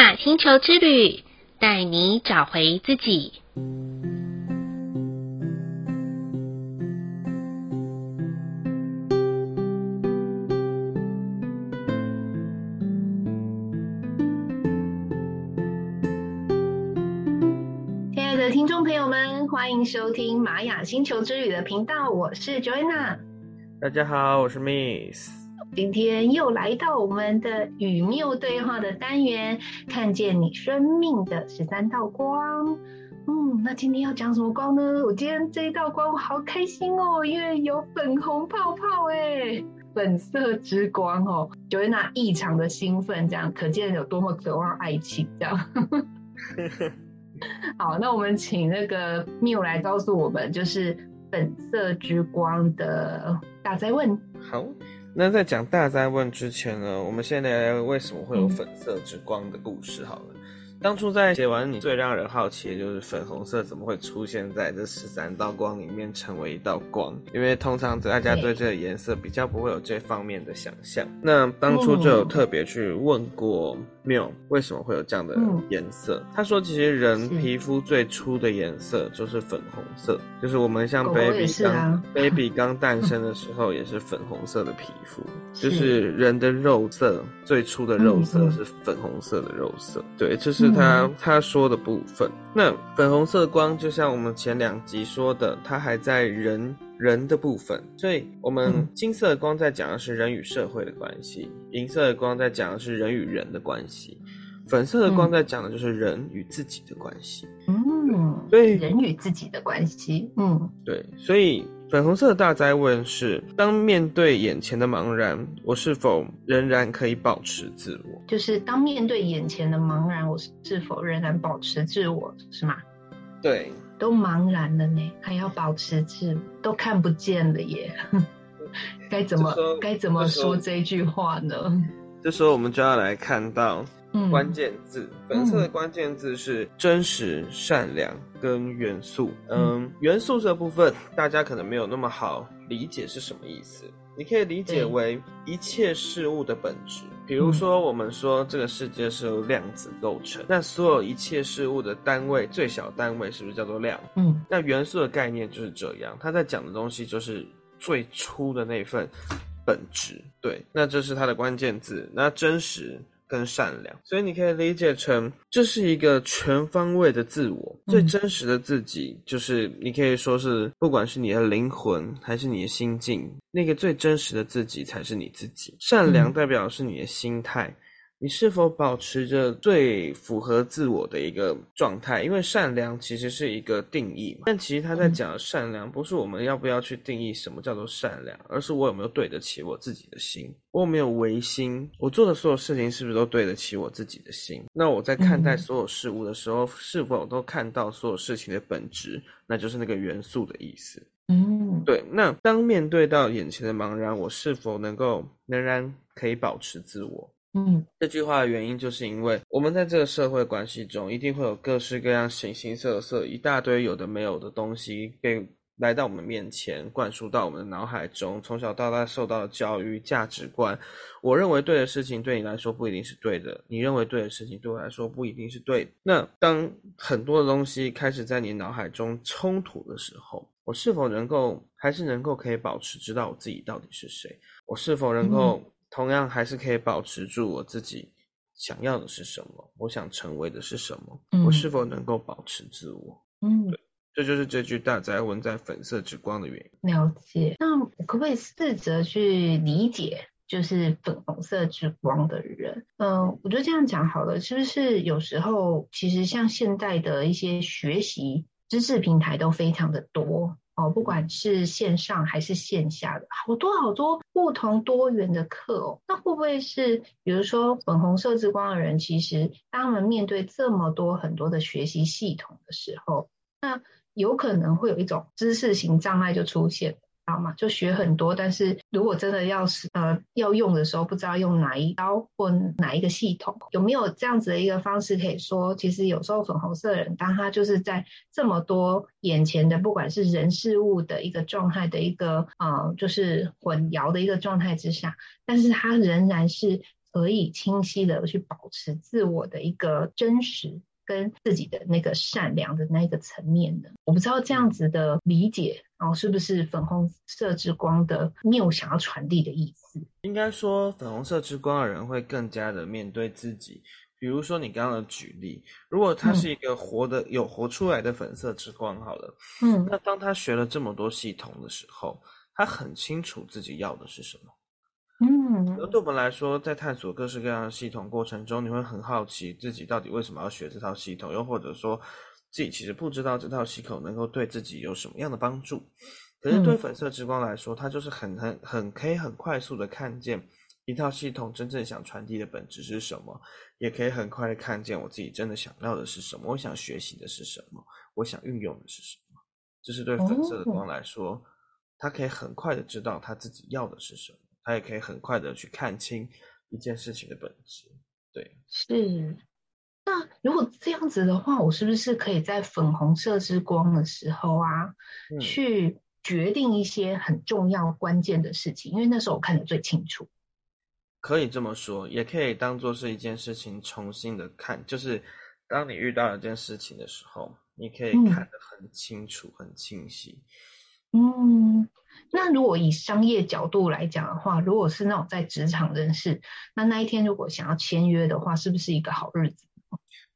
雅星球之旅，带你找回自己。亲爱的听众朋友们，欢迎收听玛雅星球之旅的频道，我是 Joanna。大家好，我是 Miss。今天又来到我们的与谬对话的单元，看见你生命的十三道光。嗯，那今天要讲什么光呢？我今天这一道光我好开心哦，因为有粉红泡泡哎，粉色之光哦，Joanna 异常的兴奋，这样可见有多么渴望爱情，这样。好，那我们请那个缪来告诉我们，就是粉色之光的大哉问。好。那在讲大灾问之前呢，我们先来聊聊为什么会有粉色之光的故事好了。嗯当初在写完，你最让人好奇的就是粉红色怎么会出现在这十三道光里面成为一道光？因为通常大家对这个颜色比较不会有这方面的想象。那当初就有特别去问过谬为什么会有这样的颜色？他说，其实人皮肤最初的颜色就是粉红色，就是我们像 baby 刚 baby 刚诞生的时候也是粉红色的皮肤，就是人的肉色最初的肉色是粉红色的肉色。对，这是。他他说的部分，那粉红色光就像我们前两集说的，它还在人人的部分，所以我们金色的光在讲的是人与社会的关系，银色的光在讲的是人与人的关系，粉色的光在讲的就是人与自己的关系。嗯，所以人与自己的关系，嗯，对，所以。粉红色的大灾问是：当面对眼前的茫然，我是否仍然可以保持自我？就是当面对眼前的茫然，我是否仍然保持自我？是吗？对，都茫然了呢，还要保持住，都看不见了耶，该怎么该怎么说这句话呢？这时候我们就要来看到。关键字，粉色的关键字是真实、善良跟元素。嗯，元素这部分大家可能没有那么好理解是什么意思。你可以理解为一切事物的本质。比如说，我们说这个世界是由量子构成，那所有一切事物的单位，最小单位是不是叫做量？嗯，那元素的概念就是这样。他在讲的东西就是最初的那份本质。对，那这是它的关键字。那真实。跟善良，所以你可以理解成这是一个全方位的自我，最真实的自己，就是你可以说是，不管是你的灵魂还是你的心境，那个最真实的自己才是你自己。善良代表的是你的心态。你是否保持着最符合自我的一个状态？因为善良其实是一个定义嘛，但其实他在讲的善良，不是我们要不要去定义什么叫做善良，而是我有没有对得起我自己的心，我有没有违心，我做的所有事情是不是都对得起我自己的心？那我在看待所有事物的时候，是否都看到所有事情的本质？那就是那个元素的意思。嗯，对。那当面对到眼前的茫然，我是否能够仍然可以保持自我？嗯，这句话的原因就是因为我们在这个社会关系中，一定会有各式各样、形形色色、一大堆有的没有的东西被来到我们面前，灌输到我们的脑海中。从小到大受到的教育、价值观，我认为对的事情对你来说不一定是对的，你认为对的事情对我来说不一定是对的。那当很多的东西开始在你脑海中冲突的时候，我是否能够还是能够可以保持知道我自己到底是谁？我是否能够？嗯同样还是可以保持住我自己想要的是什么，我想成为的是什么，嗯、我是否能够保持自我？嗯，对，这就是这句大宅文在粉色之光的原因。了解。那我可不可以试着去理解，就是粉红色之光的人？嗯、呃，我就这样讲好了。是不是有时候其实像现在的一些学习知识平台都非常的多？哦，不管是线上还是线下的，好多好多不同多元的课哦。那会不会是，比如说粉红色之光的人，其实当他们面对这么多很多的学习系统的时候，那有可能会有一种知识型障碍就出现了。嘛，就学很多，但是如果真的要是呃要用的时候，不知道用哪一刀或哪一个系统，有没有这样子的一个方式可以说，其实有时候粉红色的人，当他就是在这么多眼前的不管是人事物的一个状态的一个呃就是混淆的一个状态之下，但是他仍然是可以清晰的去保持自我的一个真实跟自己的那个善良的那个层面呢？我不知道这样子的理解，然后是不是粉红色之光的谬想要传递的意思？应该说，粉红色之光的人会更加的面对自己。比如说你刚刚的举例，如果他是一个活的、嗯、有活出来的粉色之光，好了，嗯，那当他学了这么多系统的时候，他很清楚自己要的是什么。嗯，而对我们来说，在探索各式各样的系统过程中，你会很好奇自己到底为什么要学这套系统，又或者说自己其实不知道这套系统能够对自己有什么样的帮助。可是对粉色之光来说，它就是很很很可以很快速的看见一套系统真正想传递的本质是什么，也可以很快的看见我自己真的想要的是什么，我想学习的是什么，我想运用的是什么。这是对粉色的光来说，它可以很快的知道他自己要的是什么。他也可以很快的去看清一件事情的本质，对，是。那如果这样子的话，我是不是可以在粉红色之光的时候啊，嗯、去决定一些很重要关键的事情？因为那时候我看得最清楚。可以这么说，也可以当做是一件事情重新的看，就是当你遇到一件事情的时候，你可以看得很清楚、嗯、很清晰。嗯。那如果以商业角度来讲的话，如果是那种在职场人士，那那一天如果想要签约的话，是不是一个好日子？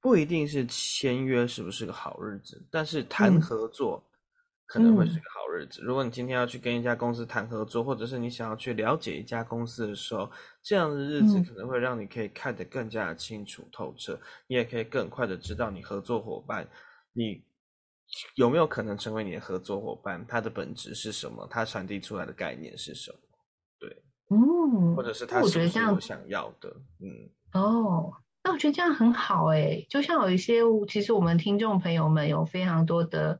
不一定是签约是不是个好日子，但是谈合作可能会是个好日子。嗯、如果你今天要去跟一家公司谈合作，或者是你想要去了解一家公司的时候，这样的日子可能会让你可以看得更加的清楚透彻，嗯、你也可以更快的知道你合作伙伴你。有没有可能成为你的合作伙伴？他的本质是什么？他传递出来的概念是什么？对，嗯，或者是他是不是我想要的？嗯，哦，那我觉得这样很好诶，就像有一些，其实我们听众朋友们有非常多的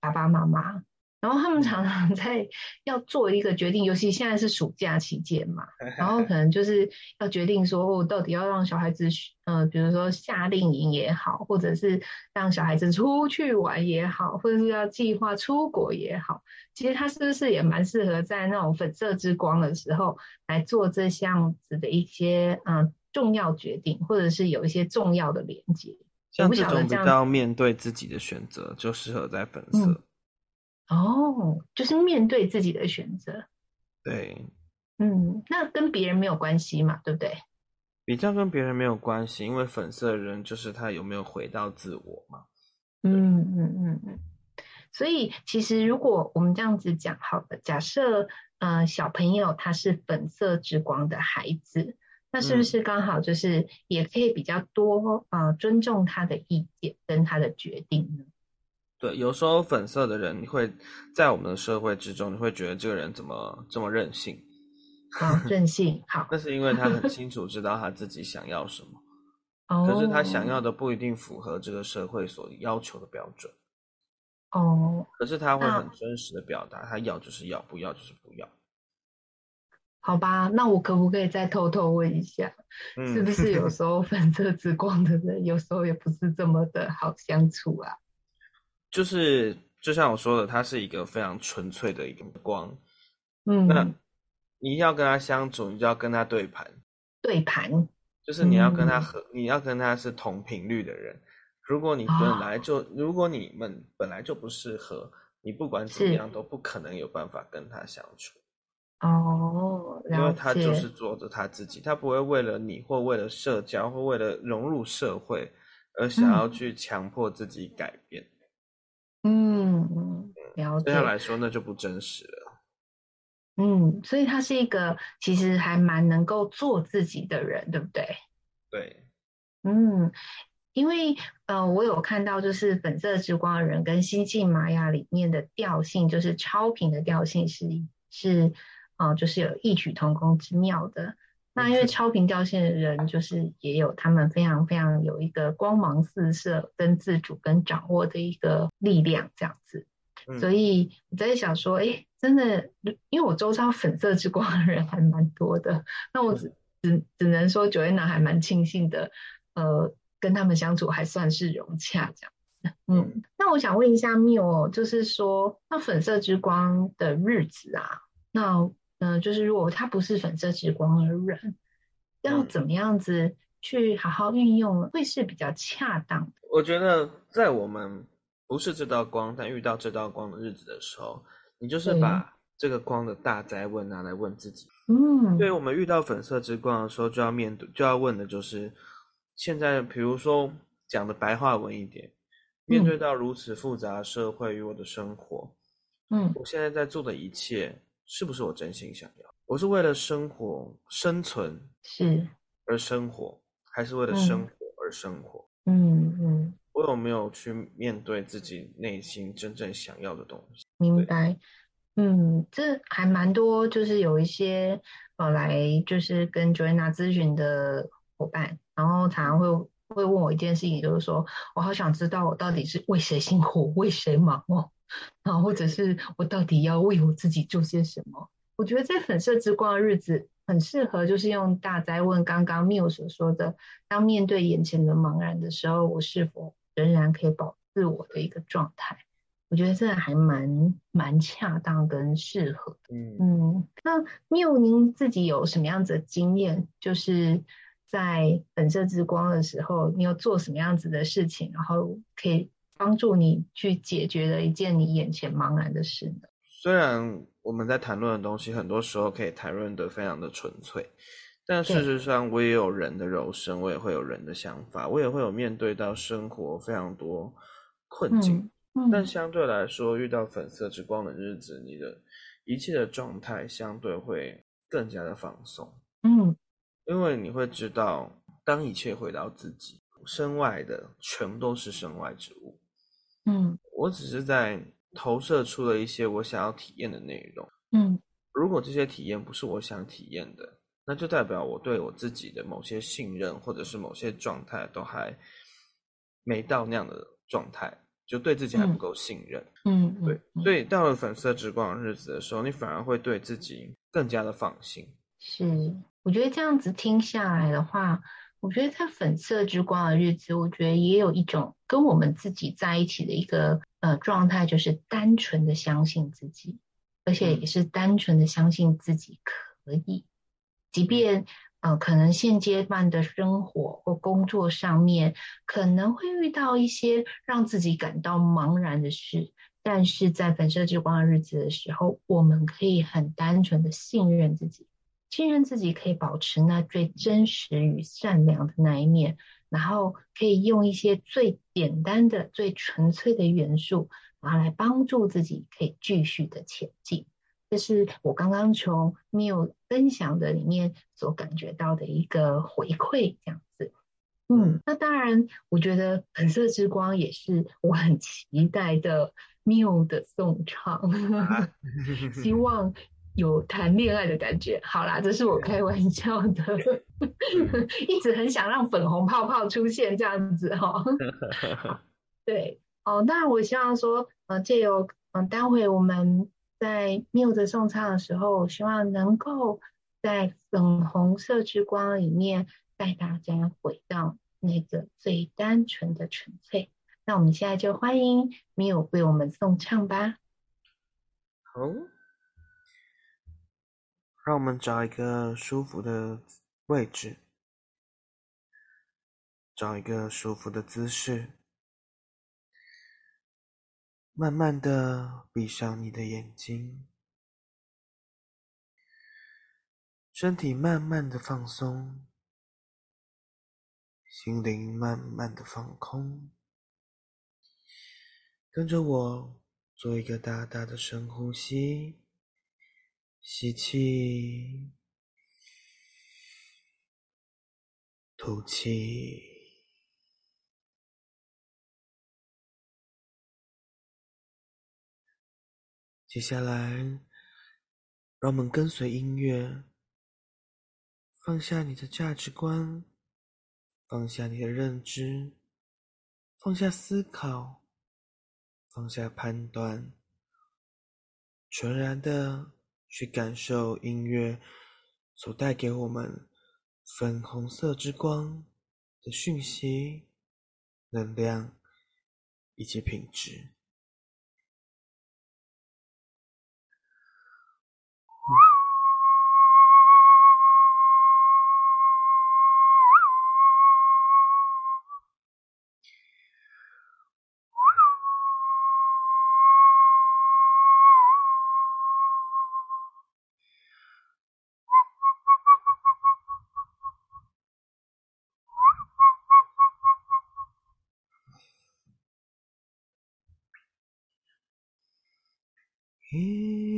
爸爸妈妈。然后他们常常在要做一个决定，尤其现在是暑假期间嘛，然后可能就是要决定说，哦，到底要让小孩子，呃，比如说夏令营也好，或者是让小孩子出去玩也好，或者是要计划出国也好，其实他是不是也蛮适合在那种粉色之光的时候来做这样子的一些嗯、呃、重要决定，或者是有一些重要的连接？像这种比较面对自己的选择，就适合在粉色。嗯哦，就是面对自己的选择，对，嗯，那跟别人没有关系嘛，对不对？比较跟别人没有关系，因为粉色人就是他有没有回到自我嘛。嗯嗯嗯嗯，所以其实如果我们这样子讲好了，假设呃小朋友他是粉色之光的孩子，那是不是刚好就是也可以比较多呃尊重他的意见跟他的决定呢？对，有时候粉色的人，你会在我们的社会之中，你会觉得这个人怎么这么任性？啊，任性，好。那是因为他很清楚知道他自己想要什么，哦，可是他想要的不一定符合这个社会所要求的标准。哦，可是他会很真实的表达，他要就是要，不要就是不要。好吧，那我可不可以再偷偷问一下，嗯、是不是有 时候粉色之光的人，有时候也不是这么的好相处啊？就是就像我说的，它是一个非常纯粹的一个光，嗯，那你要跟他相处，你就要跟他对盘，对盘，就是你要跟他和，嗯、你要跟他是同频率的人。如果你本来就，哦、如果你们本来就不适合，你不管怎么样都不可能有办法跟他相处。哦，因为他就是做着他自己，他不会为了你或为了社交或为了融入社会而想要去强迫自己改变。嗯嗯，了解。对他来说，那就不真实了。嗯，所以他是一个其实还蛮能够做自己的人，对不对？对。嗯，因为呃，我有看到就是粉色之光的人跟星际玛雅里面的调性，就是超频的调性是是啊、呃，就是有异曲同工之妙的。那因为超频掉线的人，就是也有他们非常非常有一个光芒四射、跟自主跟掌握的一个力量这样子。嗯、所以我在想说，哎、欸，真的，因为我周遭粉色之光的人还蛮多的，那我只只只能说，Joanna 还蛮庆幸的，呃，跟他们相处还算是融洽这样子。嗯，那我想问一下缪，就是说，那粉色之光的日子啊，那。嗯、呃，就是如果他不是粉色之光的人，要怎么样子去好好运用，会是比较恰当的。我觉得在我们不是这道光，但遇到这道光的日子的时候，你就是把这个光的大灾问拿来问自己。嗯，对，我们遇到粉色之光的时候，就要面对，就要问的就是，现在比如说讲的白话文一点，面对到如此复杂的社会与我的生活，嗯，我现在在做的一切，是不是我真心想要？我是为了生活生存是而生活，还是为了生活而生活？嗯嗯，我有没有去面对自己内心真正想要的东西？明白。嗯，这还蛮多，就是有一些呃来就是跟 Joanna 咨询的伙伴，然后常常会会问我一件事情，就是说我好想知道我到底是为谁辛苦，为谁忙哦，然后或者是我到底要为我自己做些什么？我觉得在粉色之光的日子很适合，就是用大灾问刚刚 Miu 所说的，当面对眼前的茫然的时候，我是否仍然可以保自我的一个状态？我觉得这还蛮蛮恰当跟适合的。嗯嗯，那 Miu 您自己有什么样子的经验？就是在粉色之光的时候，你有做什么样子的事情，然后可以帮助你去解决了一件你眼前茫然的事呢？虽然我们在谈论的东西，很多时候可以谈论的非常的纯粹，但事实上，我也有人的柔身，我也会有人的想法，我也会有面对到生活非常多困境。嗯但相对来说，遇到粉色之光的日子，你的一切的状态相对会更加的放松。嗯，因为你会知道，当一切回到自己，身外的全都是身外之物。嗯，我只是在投射出了一些我想要体验的内容。嗯，如果这些体验不是我想体验的，那就代表我对我自己的某些信任，或者是某些状态都还没到那样的状态。就对自己还不够信任，嗯，对，所以到了粉色之光的日子的时候，你反而会对自己更加的放心。是，我觉得这样子听下来的话，我觉得在粉色之光的日子，我觉得也有一种跟我们自己在一起的一个呃状态，就是单纯的相信自己，而且也是单纯的相信自己可以，即便。呃，可能现阶段的生活或工作上面可能会遇到一些让自己感到茫然的事，但是在粉色之光的日子的时候，我们可以很单纯的信任自己，信任自己可以保持那最真实与善良的那一面，然后可以用一些最简单的、最纯粹的元素，然后来帮助自己可以继续的前进。这是我刚刚从 Miu 分享的里面所感觉到的一个回馈，这样子。嗯，那当然，我觉得粉色之光也是我很期待的 Miu 的颂唱，希望有谈恋爱的感觉。好啦，这是我开玩笑的，一直很想让粉红泡泡出现这样子哈。对，哦，当然我希望说，呃，借由嗯，待会我们。在 Miu 的送唱的时候，希望能够在粉红色之光里面带大家回到那个最单纯的纯粹。那我们现在就欢迎 Miu 为我们送唱吧。好，让我们找一个舒服的位置，找一个舒服的姿势。慢慢的闭上你的眼睛，身体慢慢的放松，心灵慢慢的放空，跟着我做一个大大的深呼吸，吸气，吐气。接下来，让我们跟随音乐，放下你的价值观，放下你的认知，放下思考，放下判断，纯然的去感受音乐所带给我们粉红色之光的讯息、能量以及品质。Hey.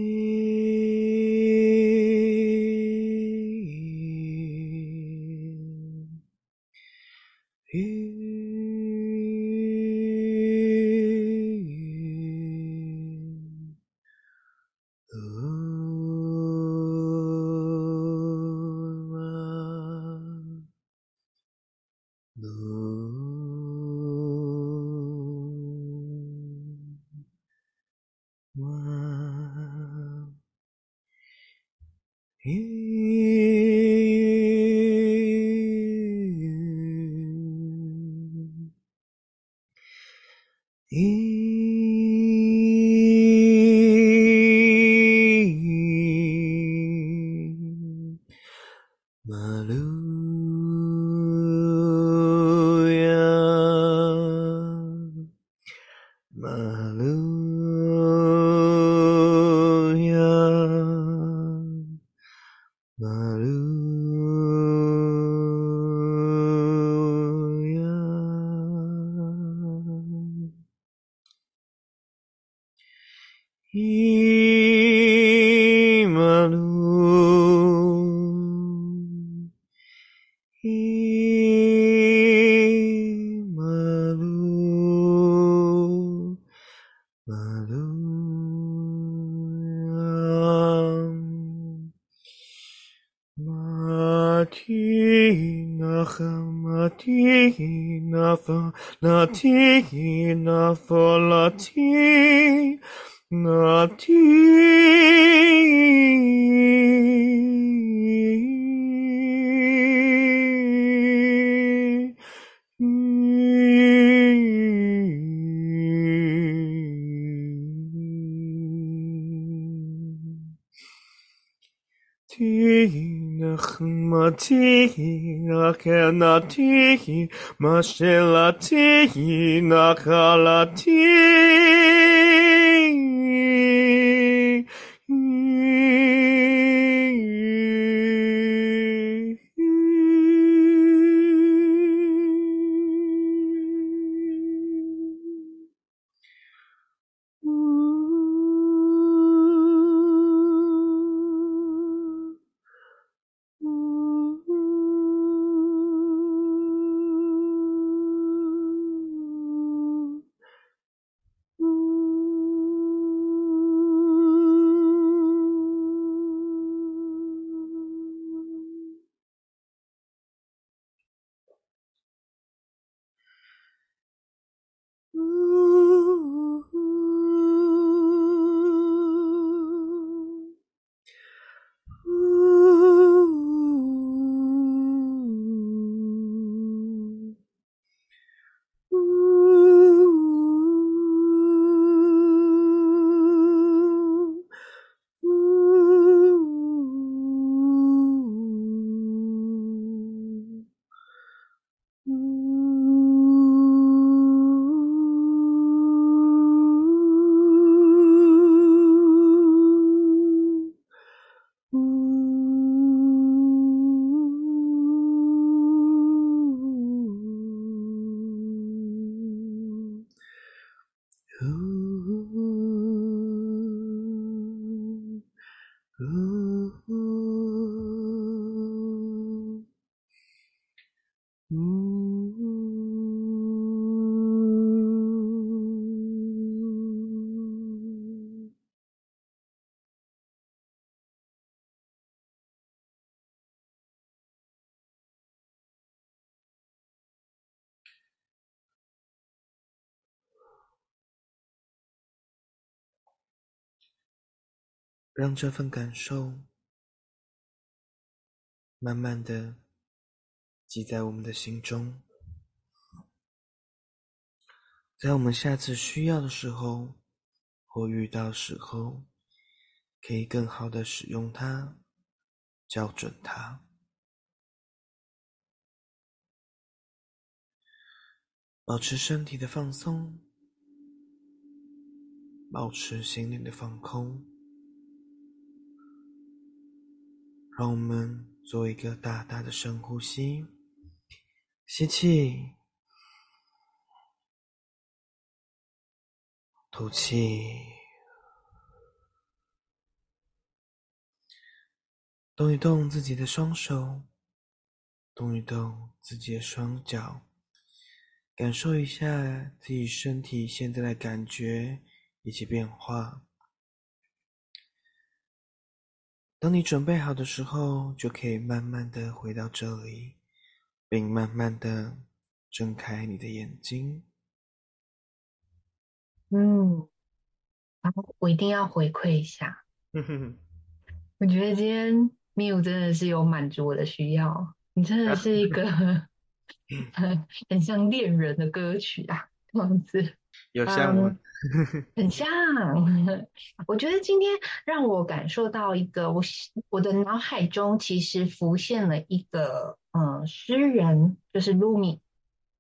那提那佛那提那提。נחמתי נחנתי משלתי נחלתי 让这份感受慢慢的记在我们的心中，在我们下次需要的时候或遇到时候，可以更好的使用它，校准它。保持身体的放松，保持心灵的放空。让我们做一个大大的深呼吸吸气吐气。动一动自己的双手动一动自己的双脚感受一下自己身体现在的感觉以及变化。当你准备好的时候，就可以慢慢的回到这里，并慢慢的睁开你的眼睛。嗯，好，我一定要回馈一下。我觉得今天 Miu 真的是有满足我的需要，你真的是一个很 很像恋人的歌曲啊，这样子。有像吗？嗯，很像。我觉得今天让我感受到一个，我我的脑海中其实浮现了一个，嗯，诗人，就是 Rumi。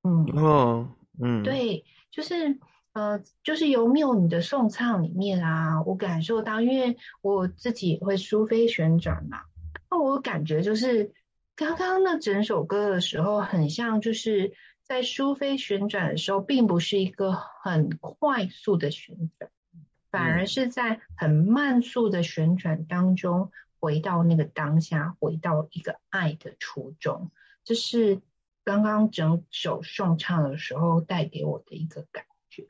嗯哦，嗯，对，就是呃，就是由 Miu 你的颂唱里面啊，我感受到，因为我自己也会苏菲旋转嘛，那我感觉就是刚刚那整首歌的时候，很像就是。在苏菲旋转的时候，并不是一个很快速的旋转，反而是在很慢速的旋转当中，回到那个当下，回到一个爱的初衷。这是刚刚整首颂唱的时候带给我的一个感觉，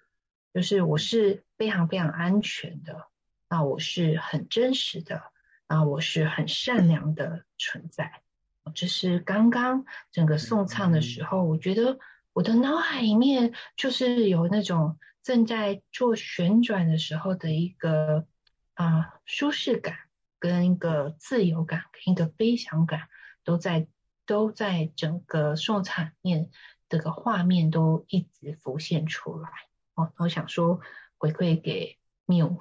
就是我是非常非常安全的，啊我是很真实的，啊我是很善良的存在。这是刚刚整个送唱的时候，我觉得我的脑海里面就是有那种正在做旋转的时候的一个啊、呃、舒适感，跟一个自由感，跟一个飞翔感，都在都在整个送唱面这个画面都一直浮现出来。哦，我想说回馈给 Miu，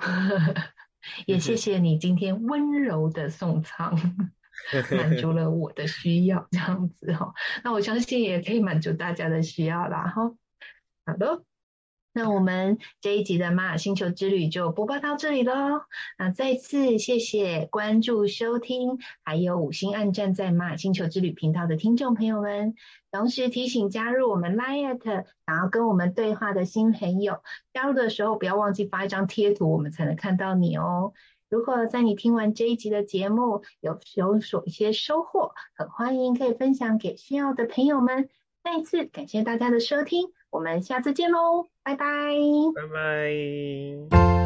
也谢谢你今天温柔的送唱。满足了我的需要，这样子哈，那我相信也可以满足大家的需要啦哈。好的，那我们这一集的玛雅星球之旅就播报到这里喽。那再次谢谢关注、收听，还有五星按赞在玛雅星球之旅频道的听众朋友们。同时提醒加入我们 LINE@ 想要跟我们对话的新朋友，加入的时候不要忘记发一张贴图，我们才能看到你哦。如果在你听完这一集的节目有有所一些收获，很欢迎可以分享给需要的朋友们。再一次感谢大家的收听，我们下次见喽，拜拜，拜拜。